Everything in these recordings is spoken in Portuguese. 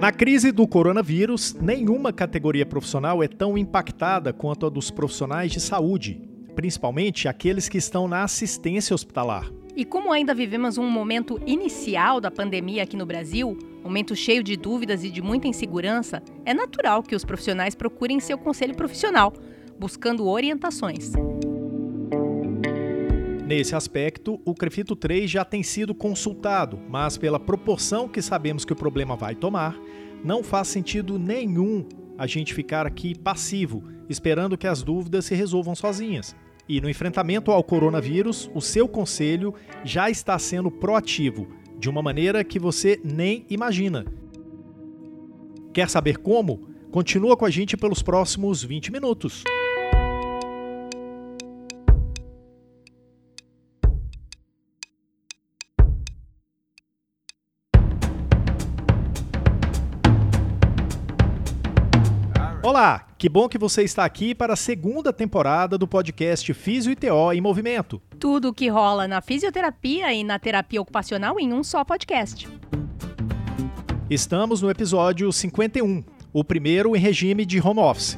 Na crise do coronavírus, nenhuma categoria profissional é tão impactada quanto a dos profissionais de saúde, principalmente aqueles que estão na assistência hospitalar. E como ainda vivemos um momento inicial da pandemia aqui no Brasil, momento cheio de dúvidas e de muita insegurança, é natural que os profissionais procurem seu conselho profissional, buscando orientações. Nesse aspecto, o Crefito 3 já tem sido consultado, mas pela proporção que sabemos que o problema vai tomar, não faz sentido nenhum a gente ficar aqui passivo, esperando que as dúvidas se resolvam sozinhas. E no enfrentamento ao coronavírus, o seu conselho já está sendo proativo, de uma maneira que você nem imagina. Quer saber como? Continua com a gente pelos próximos 20 minutos. Olá, que bom que você está aqui para a segunda temporada do podcast Físio e TO em Movimento. Tudo o que rola na fisioterapia e na terapia ocupacional em um só podcast. Estamos no episódio 51, o primeiro em regime de home office.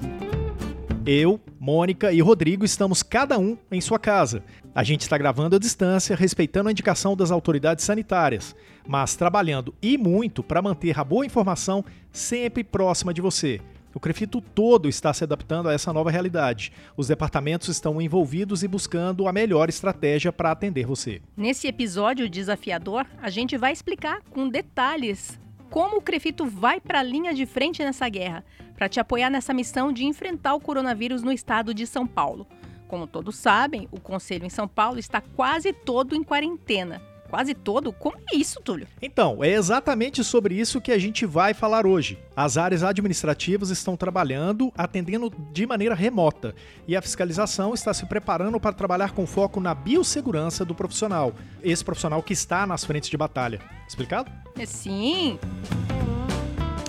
Eu, Mônica e Rodrigo estamos cada um em sua casa. A gente está gravando à distância, respeitando a indicação das autoridades sanitárias, mas trabalhando e muito para manter a boa informação sempre próxima de você. O Crefito todo está se adaptando a essa nova realidade. Os departamentos estão envolvidos e buscando a melhor estratégia para atender você. Nesse episódio desafiador, a gente vai explicar com detalhes como o Crefito vai para a linha de frente nessa guerra, para te apoiar nessa missão de enfrentar o coronavírus no estado de São Paulo. Como todos sabem, o Conselho em São Paulo está quase todo em quarentena quase todo. Como é isso, Túlio? Então, é exatamente sobre isso que a gente vai falar hoje. As áreas administrativas estão trabalhando, atendendo de maneira remota, e a fiscalização está se preparando para trabalhar com foco na biossegurança do profissional, esse profissional que está nas frentes de batalha. Explicado? É, sim.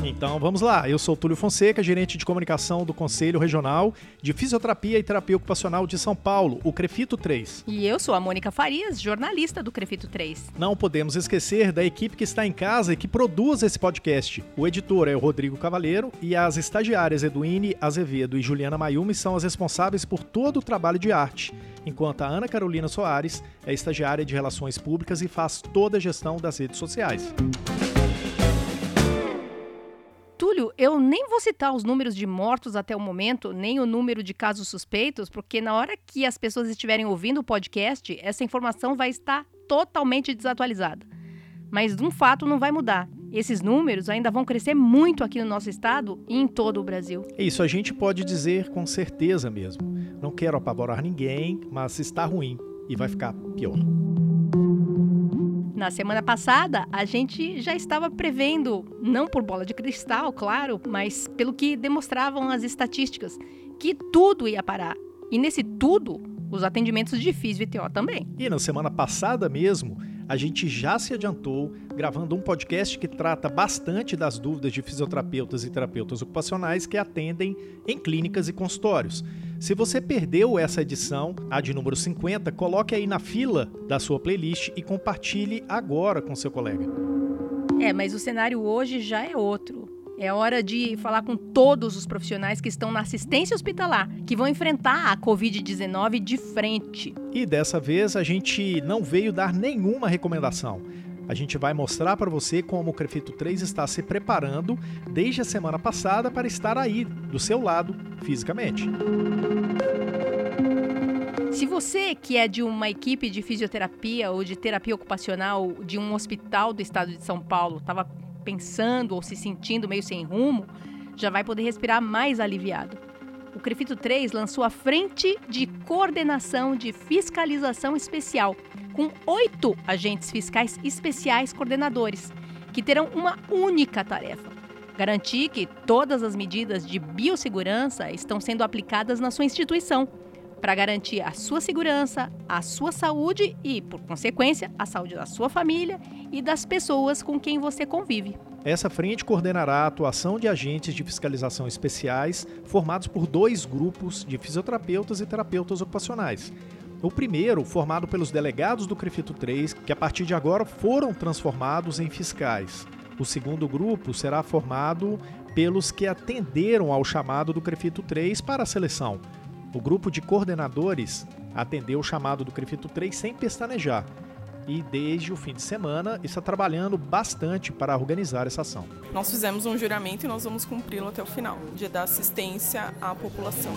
Então vamos lá, eu sou Túlio Fonseca, gerente de comunicação do Conselho Regional de Fisioterapia e Terapia Ocupacional de São Paulo, o Crefito 3. E eu sou a Mônica Farias, jornalista do Crefito 3. Não podemos esquecer da equipe que está em casa e que produz esse podcast. O editor é o Rodrigo Cavaleiro e as estagiárias Eduine Azevedo e Juliana Mayumi são as responsáveis por todo o trabalho de arte, enquanto a Ana Carolina Soares é estagiária de Relações Públicas e faz toda a gestão das redes sociais. Túlio, eu nem vou citar os números de mortos até o momento, nem o número de casos suspeitos, porque na hora que as pessoas estiverem ouvindo o podcast, essa informação vai estar totalmente desatualizada. Mas um fato não vai mudar. Esses números ainda vão crescer muito aqui no nosso estado e em todo o Brasil. Isso a gente pode dizer com certeza mesmo. Não quero apavorar ninguém, mas está ruim e vai ficar pior. Na semana passada, a gente já estava prevendo, não por bola de cristal, claro, mas pelo que demonstravam as estatísticas, que tudo ia parar. E nesse tudo, os atendimentos de TO também. E na semana passada mesmo, a gente já se adiantou gravando um podcast que trata bastante das dúvidas de fisioterapeutas e terapeutas ocupacionais que atendem em clínicas e consultórios. Se você perdeu essa edição, a de número 50, coloque aí na fila da sua playlist e compartilhe agora com seu colega. É, mas o cenário hoje já é outro. É hora de falar com todos os profissionais que estão na assistência hospitalar, que vão enfrentar a Covid-19 de frente. E dessa vez a gente não veio dar nenhuma recomendação. A gente vai mostrar para você como o Crefito 3 está se preparando desde a semana passada para estar aí, do seu lado, fisicamente. Se você que é de uma equipe de fisioterapia ou de terapia ocupacional de um hospital do estado de São Paulo estava pensando ou se sentindo meio sem rumo, já vai poder respirar mais aliviado. O Crefito 3 lançou a Frente de Coordenação de Fiscalização Especial, com oito agentes fiscais especiais coordenadores, que terão uma única tarefa: garantir que todas as medidas de biossegurança estão sendo aplicadas na sua instituição, para garantir a sua segurança, a sua saúde e, por consequência, a saúde da sua família e das pessoas com quem você convive. Essa frente coordenará a atuação de agentes de fiscalização especiais formados por dois grupos de fisioterapeutas e terapeutas ocupacionais. O primeiro, formado pelos delegados do CREFITO 3, que a partir de agora foram transformados em fiscais. O segundo grupo será formado pelos que atenderam ao chamado do CREFITO 3 para a seleção. O grupo de coordenadores atendeu o chamado do CREFITO 3 sem pestanejar e desde o fim de semana está trabalhando bastante para organizar essa ação. Nós fizemos um juramento e nós vamos cumpri-lo até o final, de dar assistência à população.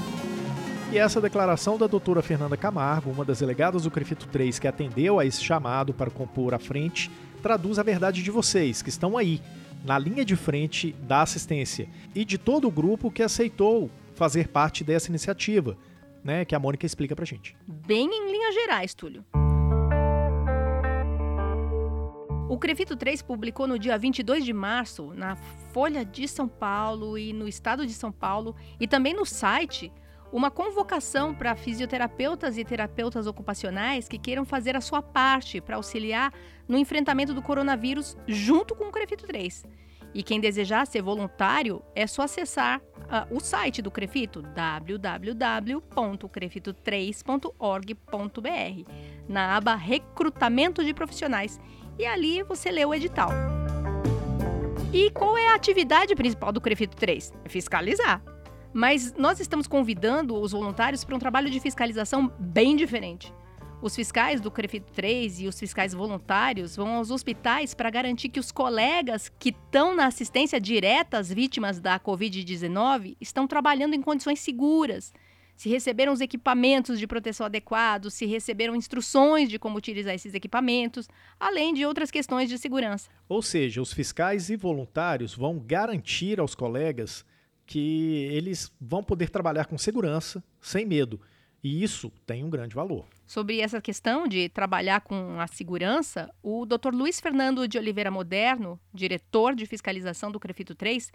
E essa declaração da doutora Fernanda Camargo, uma das delegadas do CREFITO 3 que atendeu a esse chamado para compor a frente, traduz a verdade de vocês que estão aí, na linha de frente da assistência, e de todo o grupo que aceitou fazer parte dessa iniciativa, né, que a Mônica explica pra gente. Bem em linhas gerais, Túlio. O Crefito 3 publicou no dia 22 de março, na Folha de São Paulo e no Estado de São Paulo, e também no site, uma convocação para fisioterapeutas e terapeutas ocupacionais que queiram fazer a sua parte para auxiliar no enfrentamento do coronavírus junto com o Crefito 3. E quem desejar ser voluntário é só acessar uh, o site do Crefito, www.crefito3.org.br, na aba Recrutamento de Profissionais e ali você lê o edital. E qual é a atividade principal do CREFITO 3? É fiscalizar. Mas nós estamos convidando os voluntários para um trabalho de fiscalização bem diferente. Os fiscais do CREFITO 3 e os fiscais voluntários vão aos hospitais para garantir que os colegas que estão na assistência direta às vítimas da Covid-19 estão trabalhando em condições seguras se receberam os equipamentos de proteção adequados, se receberam instruções de como utilizar esses equipamentos, além de outras questões de segurança. Ou seja, os fiscais e voluntários vão garantir aos colegas que eles vão poder trabalhar com segurança, sem medo. E isso tem um grande valor. Sobre essa questão de trabalhar com a segurança, o Dr. Luiz Fernando de Oliveira Moderno, diretor de fiscalização do CREFITO 3,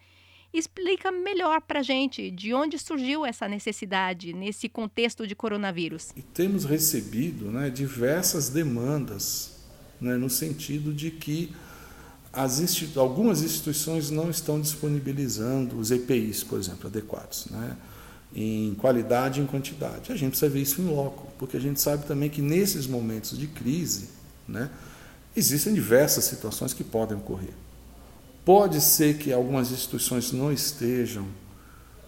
explica melhor para a gente de onde surgiu essa necessidade nesse contexto de coronavírus. E temos recebido né, diversas demandas né, no sentido de que as institu algumas instituições não estão disponibilizando os EPIs, por exemplo, adequados, né, em qualidade e em quantidade. A gente precisa ver isso em loco, porque a gente sabe também que nesses momentos de crise, né, existem diversas situações que podem ocorrer. Pode ser que algumas instituições não estejam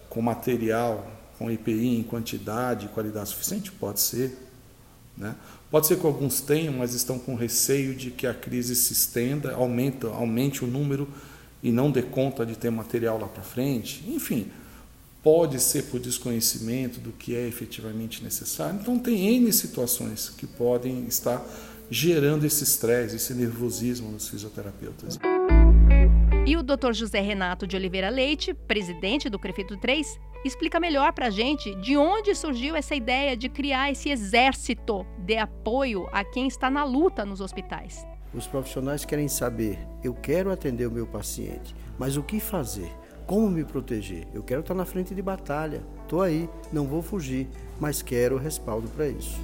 com material, com IPI em quantidade e qualidade suficiente? Pode ser. Né? Pode ser que alguns tenham, mas estão com receio de que a crise se estenda, aumenta, aumente o número e não dê conta de ter material lá para frente. Enfim, pode ser por desconhecimento do que é efetivamente necessário. Então, tem N situações que podem estar gerando esse estresse, esse nervosismo nos fisioterapeutas. E o Dr. José Renato de Oliveira Leite, presidente do Prefeito 3, explica melhor para a gente de onde surgiu essa ideia de criar esse exército de apoio a quem está na luta nos hospitais. Os profissionais querem saber: eu quero atender o meu paciente, mas o que fazer? Como me proteger? Eu quero estar na frente de batalha. Estou aí, não vou fugir, mas quero respaldo para isso.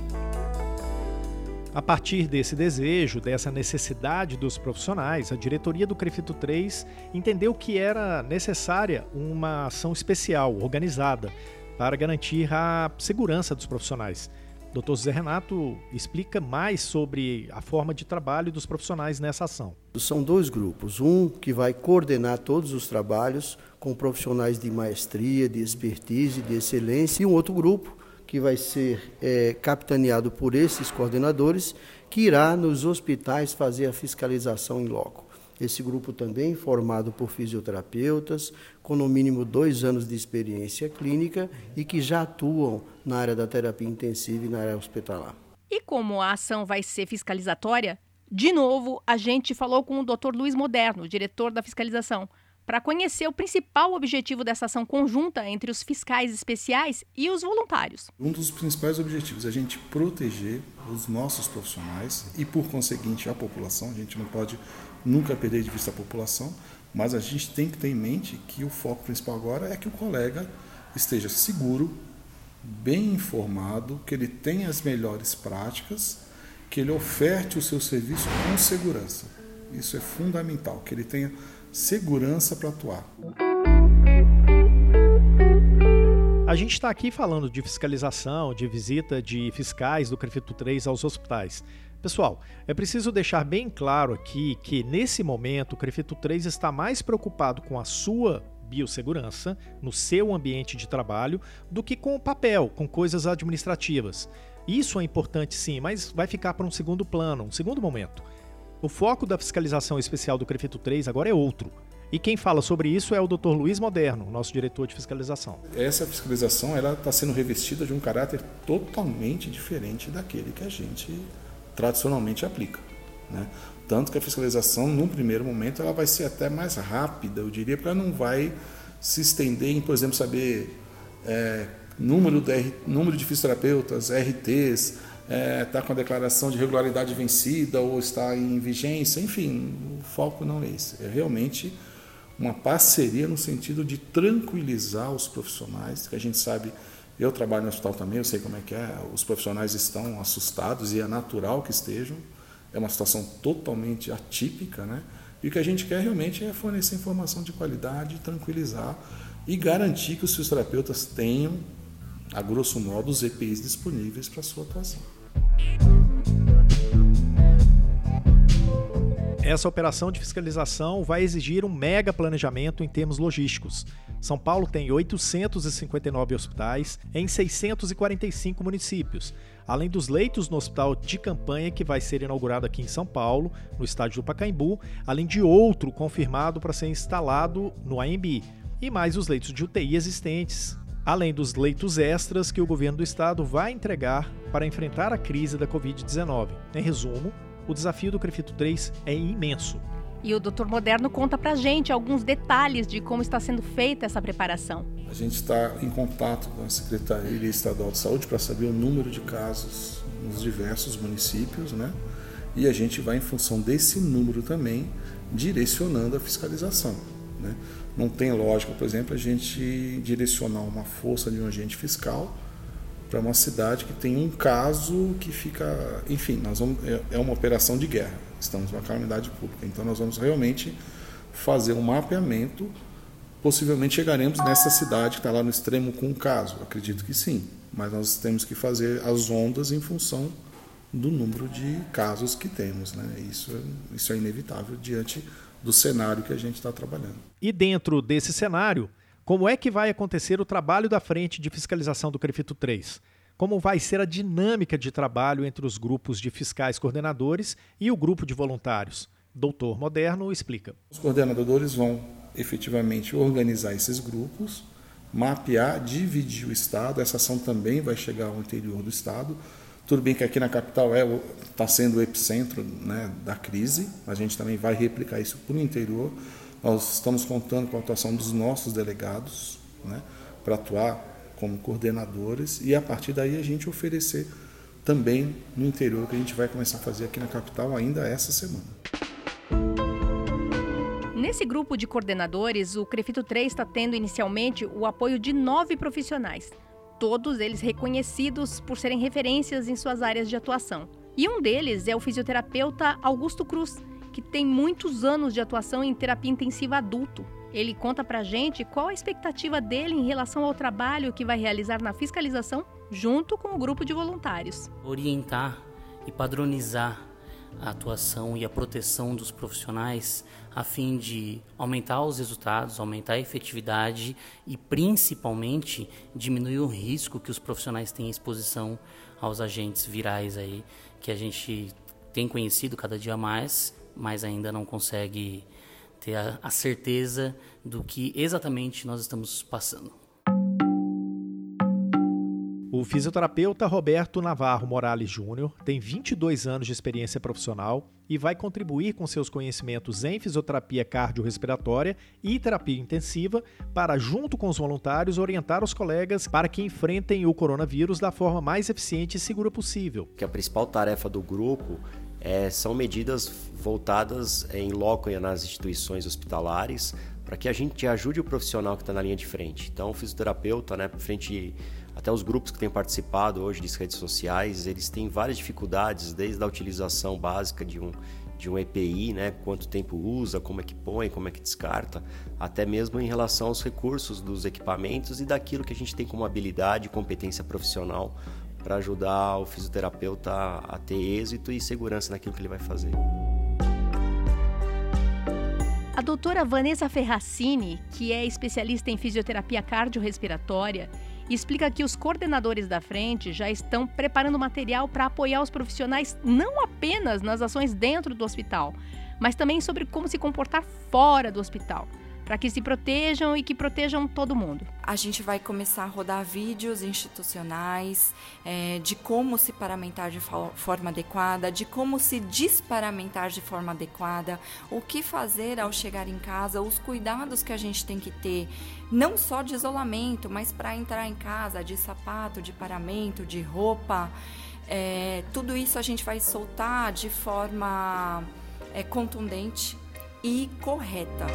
A partir desse desejo, dessa necessidade dos profissionais, a diretoria do Crefito 3 entendeu que era necessária uma ação especial, organizada, para garantir a segurança dos profissionais. Dr. José Renato explica mais sobre a forma de trabalho dos profissionais nessa ação. São dois grupos. Um que vai coordenar todos os trabalhos com profissionais de maestria, de expertise, de excelência, e um outro grupo que vai ser é, capitaneado por esses coordenadores, que irá nos hospitais fazer a fiscalização em loco. Esse grupo também formado por fisioterapeutas, com no mínimo dois anos de experiência clínica e que já atuam na área da terapia intensiva e na área hospitalar. E como a ação vai ser fiscalizatória, de novo, a gente falou com o Dr. Luiz Moderno, diretor da fiscalização, para conhecer o principal objetivo dessa ação conjunta entre os fiscais especiais e os voluntários. Um dos principais objetivos é a gente proteger os nossos profissionais e, por conseguinte, a população. A gente não pode nunca perder de vista a população, mas a gente tem que ter em mente que o foco principal agora é que o colega esteja seguro, bem informado, que ele tenha as melhores práticas, que ele oferte o seu serviço com segurança. Isso é fundamental, que ele tenha segurança para atuar. Gente está aqui falando de fiscalização, de visita de fiscais do CREFITO 3 aos hospitais. Pessoal, é preciso deixar bem claro aqui que nesse momento o CREFITO 3 está mais preocupado com a sua biossegurança no seu ambiente de trabalho do que com o papel, com coisas administrativas. Isso é importante sim, mas vai ficar para um segundo plano, um segundo momento. O foco da fiscalização especial do CREFITO 3 agora é outro. E quem fala sobre isso é o Dr. Luiz Moderno, nosso diretor de fiscalização. Essa fiscalização ela está sendo revestida de um caráter totalmente diferente daquele que a gente tradicionalmente aplica. Né? Tanto que a fiscalização, num primeiro momento, ela vai ser até mais rápida, eu diria, ela não vai se estender em, por exemplo, saber é, número, de, número de fisioterapeutas, RTs, está é, tá com a declaração de regularidade vencida ou está em vigência, enfim, o foco não é esse. É realmente uma parceria no sentido de tranquilizar os profissionais, que a gente sabe, eu trabalho no hospital também, eu sei como é que é, os profissionais estão assustados e é natural que estejam, é uma situação totalmente atípica, né? E o que a gente quer realmente é fornecer informação de qualidade, tranquilizar e garantir que os fisioterapeutas tenham, a grosso modo, os EPIs disponíveis para a sua atuação. Essa operação de fiscalização vai exigir um mega planejamento em termos logísticos. São Paulo tem 859 hospitais em 645 municípios, além dos leitos no hospital de campanha que vai ser inaugurado aqui em São Paulo, no estádio do Pacaembu, além de outro confirmado para ser instalado no AMB, e mais os leitos de UTI existentes, além dos leitos extras que o governo do estado vai entregar para enfrentar a crise da Covid-19. Em resumo, o desafio do Crefito 3 é imenso. E o Dr. Moderno conta pra gente alguns detalhes de como está sendo feita essa preparação. A gente está em contato com a Secretaria Estadual de Saúde para saber o número de casos nos diversos municípios, né? E a gente vai, em função desse número também, direcionando a fiscalização. Né? Não tem lógica, por exemplo, a gente direcionar uma força de um agente fiscal para uma cidade que tem um caso que fica, enfim, nós vamos, é, é uma operação de guerra. Estamos numa calamidade pública, então nós vamos realmente fazer um mapeamento. Possivelmente chegaremos nessa cidade que está lá no extremo com um caso. acredito que sim, mas nós temos que fazer as ondas em função do número de casos que temos, né? Isso, isso é inevitável diante do cenário que a gente está trabalhando. E dentro desse cenário, como é que vai acontecer o trabalho da frente de fiscalização do CREFITO 3? Como vai ser a dinâmica de trabalho entre os grupos de fiscais coordenadores e o grupo de voluntários? Doutor Moderno explica. Os coordenadores vão efetivamente organizar esses grupos, mapear, dividir o Estado. Essa ação também vai chegar ao interior do Estado. Tudo bem que aqui na capital está é, tá sendo o epicentro né, da crise, a gente também vai replicar isso para o interior. Nós estamos contando com a atuação dos nossos delegados né, para atuar como coordenadores e a partir daí a gente oferecer também no interior, que a gente vai começar a fazer aqui na capital ainda essa semana. Nesse grupo de coordenadores, o Crefito 3 está tendo inicialmente o apoio de nove profissionais, todos eles reconhecidos por serem referências em suas áreas de atuação. E um deles é o fisioterapeuta Augusto Cruz, que tem muitos anos de atuação em terapia intensiva adulto. Ele conta pra gente qual a expectativa dele em relação ao trabalho que vai realizar na fiscalização junto com o grupo de voluntários. Orientar e padronizar a atuação e a proteção dos profissionais a fim de aumentar os resultados, aumentar a efetividade e principalmente diminuir o risco que os profissionais têm exposição aos agentes virais aí que a gente tem conhecido cada dia mais mas ainda não consegue ter a, a certeza do que exatamente nós estamos passando. O fisioterapeuta Roberto Navarro Morales Júnior tem 22 anos de experiência profissional e vai contribuir com seus conhecimentos em fisioterapia cardiorrespiratória e terapia intensiva para, junto com os voluntários, orientar os colegas para que enfrentem o coronavírus da forma mais eficiente e segura possível. Que a principal tarefa do grupo é, são medidas voltadas em loco nas instituições hospitalares para que a gente ajude o profissional que está na linha de frente. Então, o fisioterapeuta, né, frente até os grupos que têm participado hoje das redes sociais, eles têm várias dificuldades, desde a utilização básica de um de um EPI, né? Quanto tempo usa, como é que põe, como é que descarta, até mesmo em relação aos recursos dos equipamentos e daquilo que a gente tem como habilidade, competência profissional para ajudar o fisioterapeuta a ter êxito e segurança naquilo que ele vai fazer. A doutora Vanessa Ferracini, que é especialista em fisioterapia cardiorrespiratória, explica que os coordenadores da frente já estão preparando material para apoiar os profissionais não apenas nas ações dentro do hospital, mas também sobre como se comportar fora do hospital para que se protejam e que protejam todo mundo. A gente vai começar a rodar vídeos institucionais é, de como se paramentar de forma adequada, de como se desparamentar de forma adequada, o que fazer ao chegar em casa, os cuidados que a gente tem que ter, não só de isolamento, mas para entrar em casa, de sapato, de paramento, de roupa. É, tudo isso a gente vai soltar de forma é, contundente e correta.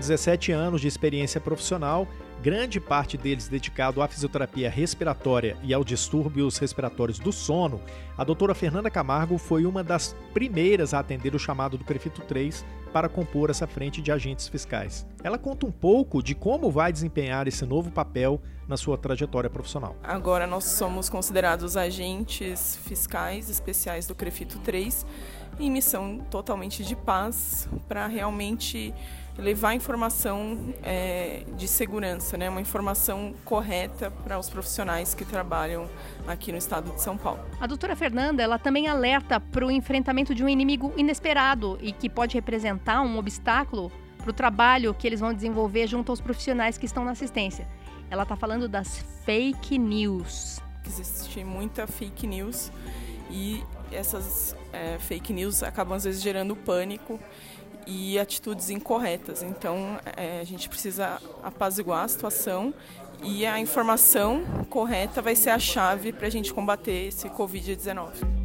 Com 17 anos de experiência profissional, grande parte deles dedicado à fisioterapia respiratória e aos distúrbios respiratórios do sono, a doutora Fernanda Camargo foi uma das primeiras a atender o chamado do Crefito 3 para compor essa frente de agentes fiscais. Ela conta um pouco de como vai desempenhar esse novo papel na sua trajetória profissional. Agora nós somos considerados agentes fiscais especiais do Crefito 3 em missão totalmente de paz para realmente levar informação é, de segurança, né? uma informação correta para os profissionais que trabalham aqui no estado de São Paulo. A doutora Fernanda ela também alerta para o enfrentamento de um inimigo inesperado e que pode representar um obstáculo para o trabalho que eles vão desenvolver junto aos profissionais que estão na assistência. Ela está falando das fake news. Existe muita fake news e essas é, fake news acabam às vezes gerando pânico e atitudes incorretas. Então, é, a gente precisa apaziguar a situação e a informação correta vai ser a chave para a gente combater esse Covid-19.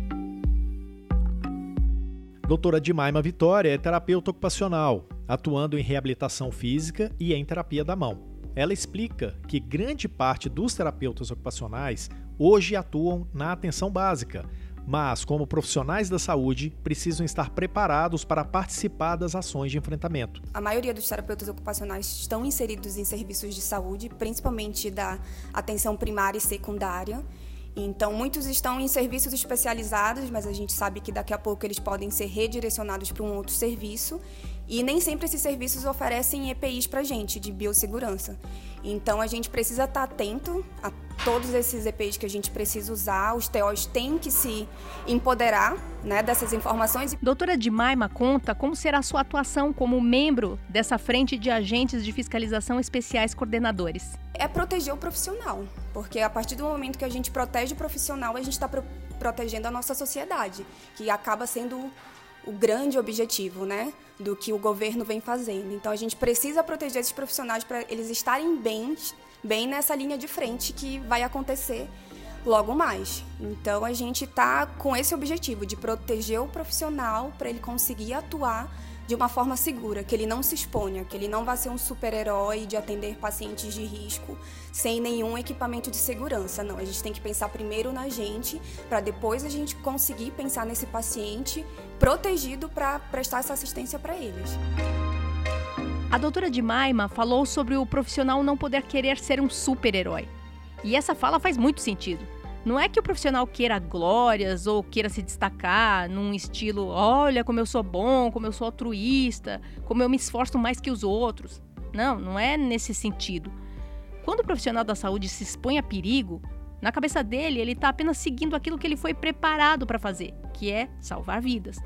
Doutora Dimaima Vitória é terapeuta ocupacional, atuando em reabilitação física e em terapia da mão. Ela explica que grande parte dos terapeutas ocupacionais hoje atuam na atenção básica, mas, como profissionais da saúde, precisam estar preparados para participar das ações de enfrentamento. A maioria dos terapeutas ocupacionais estão inseridos em serviços de saúde, principalmente da atenção primária e secundária. Então, muitos estão em serviços especializados, mas a gente sabe que daqui a pouco eles podem ser redirecionados para um outro serviço. E nem sempre esses serviços oferecem EPIs para gente de biossegurança. Então a gente precisa estar atento a todos esses EPIs que a gente precisa usar. Os TOs têm que se empoderar né, dessas informações. Doutora Dimaima conta como será a sua atuação como membro dessa frente de agentes de fiscalização especiais coordenadores. É proteger o profissional, porque a partir do momento que a gente protege o profissional, a gente está pro protegendo a nossa sociedade, que acaba sendo o grande objetivo, né, do que o governo vem fazendo. Então a gente precisa proteger esses profissionais para eles estarem bem, bem nessa linha de frente que vai acontecer logo mais. Então a gente está com esse objetivo de proteger o profissional para ele conseguir atuar de uma forma segura, que ele não se exponha, que ele não vá ser um super-herói de atender pacientes de risco sem nenhum equipamento de segurança. Não, a gente tem que pensar primeiro na gente, para depois a gente conseguir pensar nesse paciente protegido para prestar essa assistência para eles. A doutora de Maima falou sobre o profissional não poder querer ser um super-herói. E essa fala faz muito sentido. Não é que o profissional queira glórias ou queira se destacar num estilo, olha como eu sou bom, como eu sou altruísta, como eu me esforço mais que os outros. Não, não é nesse sentido. Quando o profissional da saúde se expõe a perigo, na cabeça dele ele está apenas seguindo aquilo que ele foi preparado para fazer, que é salvar vidas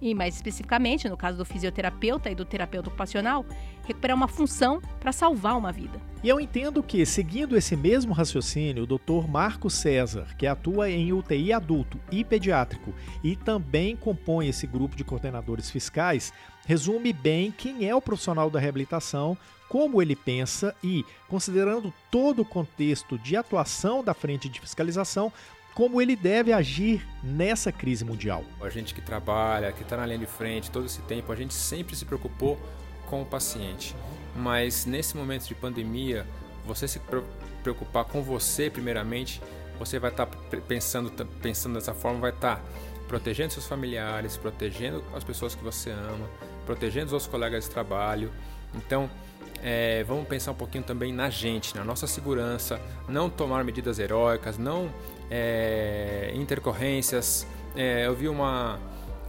e mais especificamente, no caso do fisioterapeuta e do terapeuta ocupacional, recuperar uma função para salvar uma vida. E eu entendo que, seguindo esse mesmo raciocínio, o Dr. Marco César, que atua em UTI adulto e pediátrico e também compõe esse grupo de coordenadores fiscais, resume bem quem é o profissional da reabilitação, como ele pensa e, considerando todo o contexto de atuação da frente de fiscalização, como ele deve agir nessa crise mundial. A gente que trabalha, que está na linha de frente todo esse tempo, a gente sempre se preocupou com o paciente. Mas nesse momento de pandemia, você se preocupar com você primeiramente, você vai estar tá pensando, pensando dessa forma, vai estar tá protegendo seus familiares, protegendo as pessoas que você ama, protegendo os outros colegas de trabalho. Então, é, vamos pensar um pouquinho também na gente, na nossa segurança, não tomar medidas heróicas, não é, intercorrências. É, eu vi uma,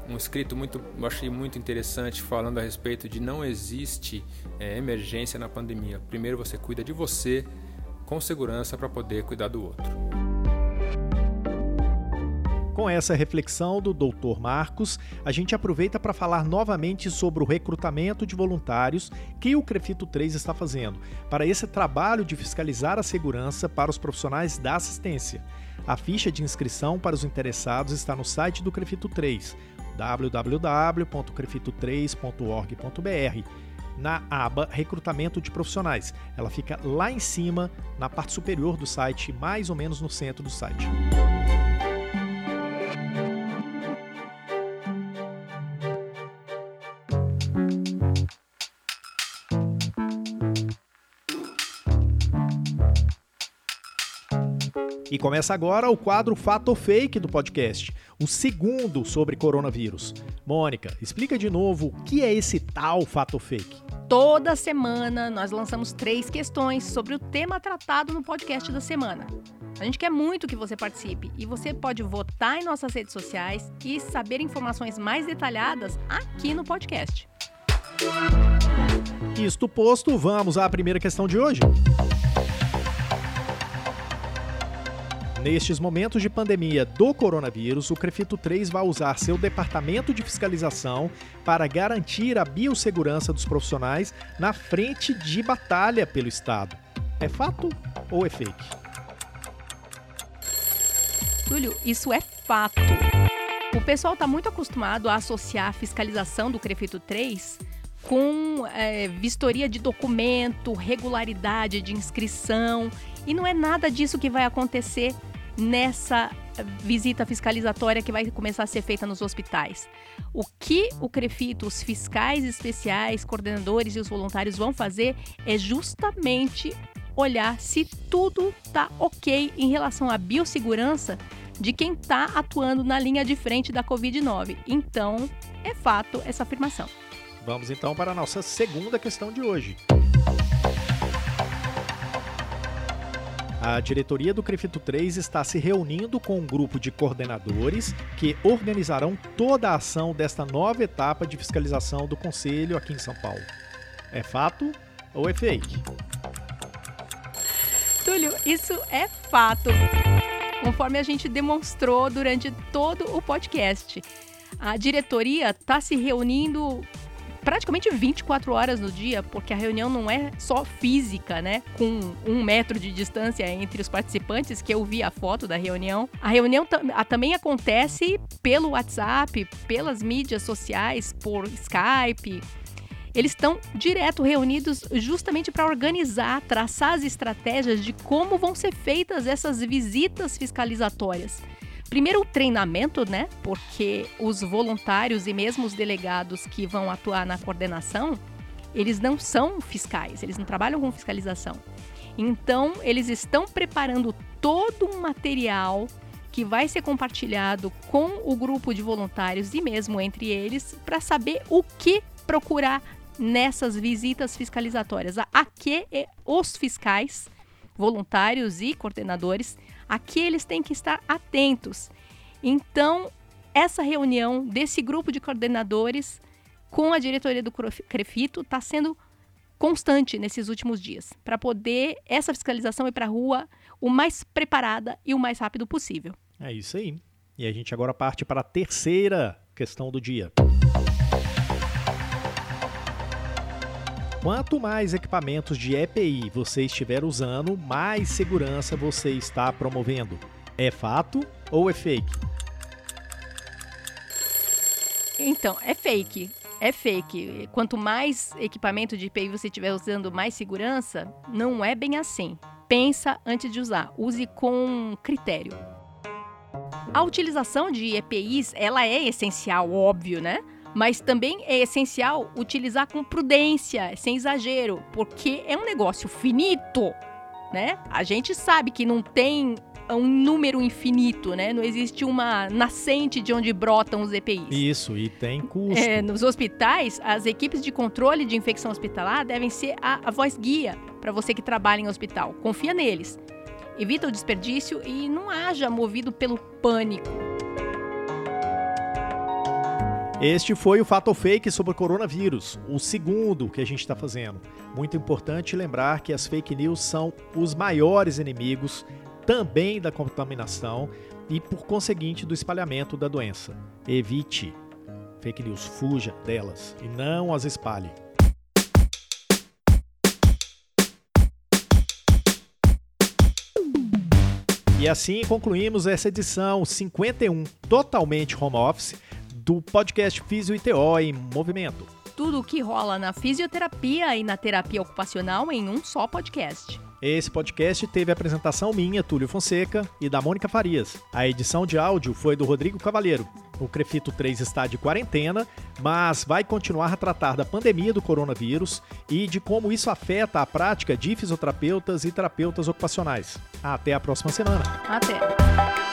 um escrito muito, eu achei muito interessante falando a respeito de não existe é, emergência na pandemia. Primeiro você cuida de você com segurança para poder cuidar do outro. Com essa reflexão do Dr. Marcos, a gente aproveita para falar novamente sobre o recrutamento de voluntários que o Crefito 3 está fazendo para esse trabalho de fiscalizar a segurança para os profissionais da assistência. A ficha de inscrição para os interessados está no site do Crefito 3, www.crefito3.org.br na aba Recrutamento de Profissionais. Ela fica lá em cima, na parte superior do site, mais ou menos no centro do site. E começa agora o quadro Fato ou Fake do podcast, o segundo sobre coronavírus. Mônica, explica de novo o que é esse tal fato ou fake. Toda semana nós lançamos três questões sobre o tema tratado no podcast da semana. A gente quer muito que você participe e você pode votar em nossas redes sociais e saber informações mais detalhadas aqui no podcast. Isto posto, vamos à primeira questão de hoje. Nestes momentos de pandemia do coronavírus, o Crefito 3 vai usar seu departamento de fiscalização para garantir a biossegurança dos profissionais na frente de batalha pelo Estado. É fato ou é fake? Túlio, isso é fato. O pessoal está muito acostumado a associar a fiscalização do Crefito 3 com é, vistoria de documento, regularidade de inscrição, e não é nada disso que vai acontecer nessa visita fiscalizatória que vai começar a ser feita nos hospitais. O que o Crefito, os fiscais especiais, coordenadores e os voluntários vão fazer é justamente olhar se tudo está ok em relação à biossegurança de quem está atuando na linha de frente da Covid-19. Então, é fato essa afirmação. Vamos então para a nossa segunda questão de hoje. A diretoria do Crefito 3 está se reunindo com um grupo de coordenadores que organizarão toda a ação desta nova etapa de fiscalização do Conselho aqui em São Paulo. É fato ou é fake? Túlio, isso é fato. Conforme a gente demonstrou durante todo o podcast. A diretoria está se reunindo praticamente 24 horas no dia, porque a reunião não é só física, né? Com um metro de distância entre os participantes, que eu vi a foto da reunião. A reunião também acontece pelo WhatsApp, pelas mídias sociais, por Skype. Eles estão direto reunidos justamente para organizar, traçar as estratégias de como vão ser feitas essas visitas fiscalizatórias. Primeiro, o treinamento, né? Porque os voluntários e mesmo os delegados que vão atuar na coordenação, eles não são fiscais, eles não trabalham com fiscalização. Então, eles estão preparando todo um material que vai ser compartilhado com o grupo de voluntários e mesmo entre eles para saber o que procurar nessas visitas fiscalizatórias. A que os fiscais, voluntários e coordenadores Aqui eles têm que estar atentos. Então, essa reunião desse grupo de coordenadores com a diretoria do Crefito está sendo constante nesses últimos dias, para poder essa fiscalização ir para a rua o mais preparada e o mais rápido possível. É isso aí. E a gente agora parte para a terceira questão do dia. Quanto mais equipamentos de EPI você estiver usando, mais segurança você está promovendo. É fato ou é fake? Então, é fake. É fake. Quanto mais equipamento de EPI você estiver usando, mais segurança, não é bem assim. Pensa antes de usar. Use com critério. A utilização de EPIs, ela é essencial, óbvio, né? Mas também é essencial utilizar com prudência, sem exagero, porque é um negócio finito, né? A gente sabe que não tem um número infinito, né? Não existe uma nascente de onde brotam os EPIs. Isso, e tem custo. É, nos hospitais, as equipes de controle de infecção hospitalar devem ser a, a voz guia para você que trabalha em hospital. Confia neles. Evita o desperdício e não haja movido pelo pânico. Este foi o Fato Fake sobre o coronavírus, o segundo que a gente está fazendo. Muito importante lembrar que as fake news são os maiores inimigos também da contaminação e, por conseguinte, do espalhamento da doença. Evite fake news, fuja delas e não as espalhe. E assim concluímos essa edição 51, totalmente home office, do podcast Físio e TO em Movimento. Tudo o que rola na fisioterapia e na terapia ocupacional em um só podcast. Esse podcast teve a apresentação minha, Túlio Fonseca, e da Mônica Farias. A edição de áudio foi do Rodrigo Cavalheiro. O Crefito 3 está de quarentena, mas vai continuar a tratar da pandemia do coronavírus e de como isso afeta a prática de fisioterapeutas e terapeutas ocupacionais. Até a próxima semana. Até.